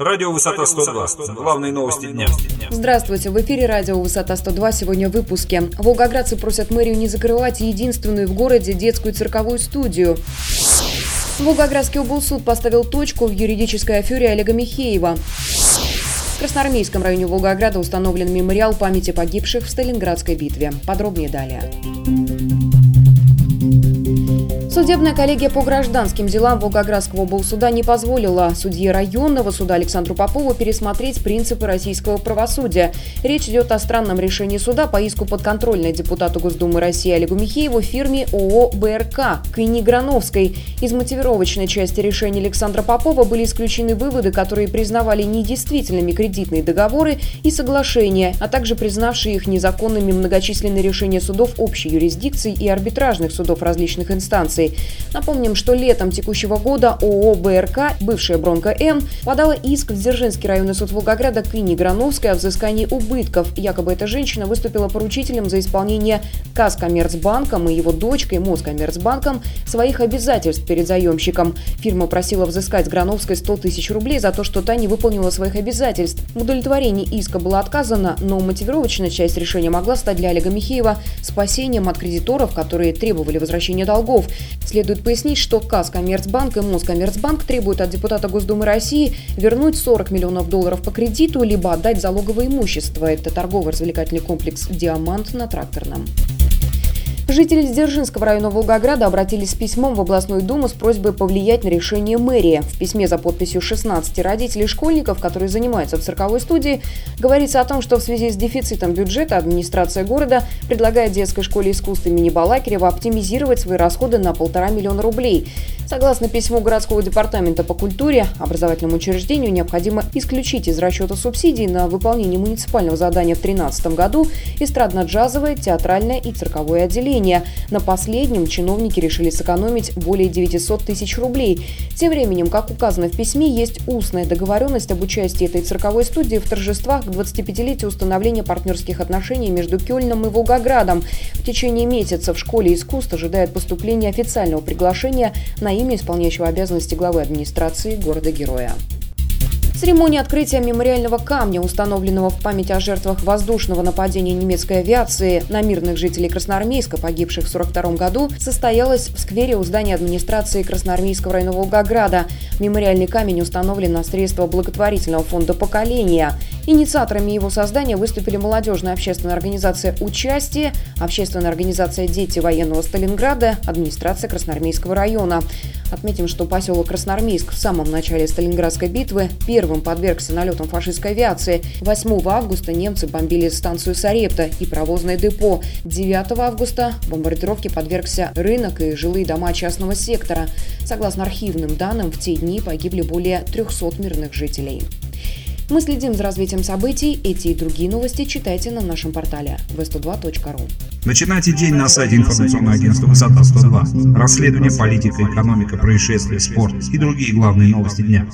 Радио «Высота 102». Главные новости дня. Здравствуйте, в эфире радио «Высота 102». Сегодня в выпуске. Волгоградцы просят мэрию не закрывать единственную в городе детскую цирковую студию. Волгоградский облсуд поставил точку в юридической афере Олега Михеева. В Красноармейском районе Волгограда установлен мемориал памяти погибших в Сталинградской битве. Подробнее далее. Судебная коллегия по гражданским делам Волгоградского облсуда не позволила судье районного суда Александру Попову пересмотреть принципы российского правосудия. Речь идет о странном решении суда по иску подконтрольной депутату Госдумы России Олегу Михееву фирме ООО «БРК» Кыни Грановской. Из мотивировочной части решения Александра Попова были исключены выводы, которые признавали недействительными кредитные договоры и соглашения, а также признавшие их незаконными многочисленные решения судов общей юрисдикции и арбитражных судов различных инстанций. Напомним, что летом текущего года ООО «БРК», бывшая «Бронко-М», подала иск в Дзержинский районный суд Волгограда к Инне Грановской о взыскании убытков. Якобы эта женщина выступила поручителем за исполнение Казкоммерцбанком и его дочкой Москоммерцбанком своих обязательств перед заемщиком. Фирма просила взыскать Грановской 100 тысяч рублей за то, что та не выполнила своих обязательств. В иска было отказано, но мотивировочная часть решения могла стать для Олега Михеева спасением от кредиторов, которые требовали возвращения долгов. Следует пояснить, что КАС Коммерцбанк и Москоммерцбанк требуют от депутата Госдумы России вернуть 40 миллионов долларов по кредиту, либо отдать залоговое имущество. Это торгово-развлекательный комплекс «Диамант» на Тракторном. Жители Дзержинского района Волгограда обратились с письмом в областную думу с просьбой повлиять на решение мэрии. В письме за подписью 16 родителей школьников, которые занимаются в цирковой студии, говорится о том, что в связи с дефицитом бюджета администрация города предлагает детской школе искусств имени Балакирева оптимизировать свои расходы на полтора миллиона рублей. Согласно письму городского департамента по культуре, образовательному учреждению необходимо исключить из расчета субсидий на выполнение муниципального задания в 2013 году эстрадно-джазовое, театральное и цирковое отделение. На последнем чиновники решили сэкономить более 900 тысяч рублей. Тем временем, как указано в письме, есть устная договоренность об участии этой цирковой студии в торжествах к 25-летию установления партнерских отношений между Кёльном и Волгоградом. В течение месяца в школе искусств ожидает поступление официального приглашения на имя исполняющего обязанности главы администрации города-героя. Церемония открытия мемориального камня, установленного в память о жертвах воздушного нападения немецкой авиации на мирных жителей Красноармейска, погибших в 1942 году, состоялась в сквере у здания администрации Красноармейского района Волгограда. Мемориальный камень установлен на средства благотворительного фонда «Поколения». Инициаторами его создания выступили молодежная общественная организация «Участие», общественная организация «Дети военного Сталинграда», администрация Красноармейского района. Отметим, что поселок Красноармейск в самом начале Сталинградской битвы первым подвергся налетам фашистской авиации. 8 августа немцы бомбили станцию Сарепта и провозное депо. 9 августа бомбардировке подвергся рынок и жилые дома частного сектора. Согласно архивным данным, в те дни погибли более 300 мирных жителей. Мы следим за развитием событий. Эти и другие новости читайте на нашем портале v102.ru. Начинайте день на сайте информационного агентства «Высота 102». Расследование, политика, экономика, происшествия, спорт и другие главные новости дня.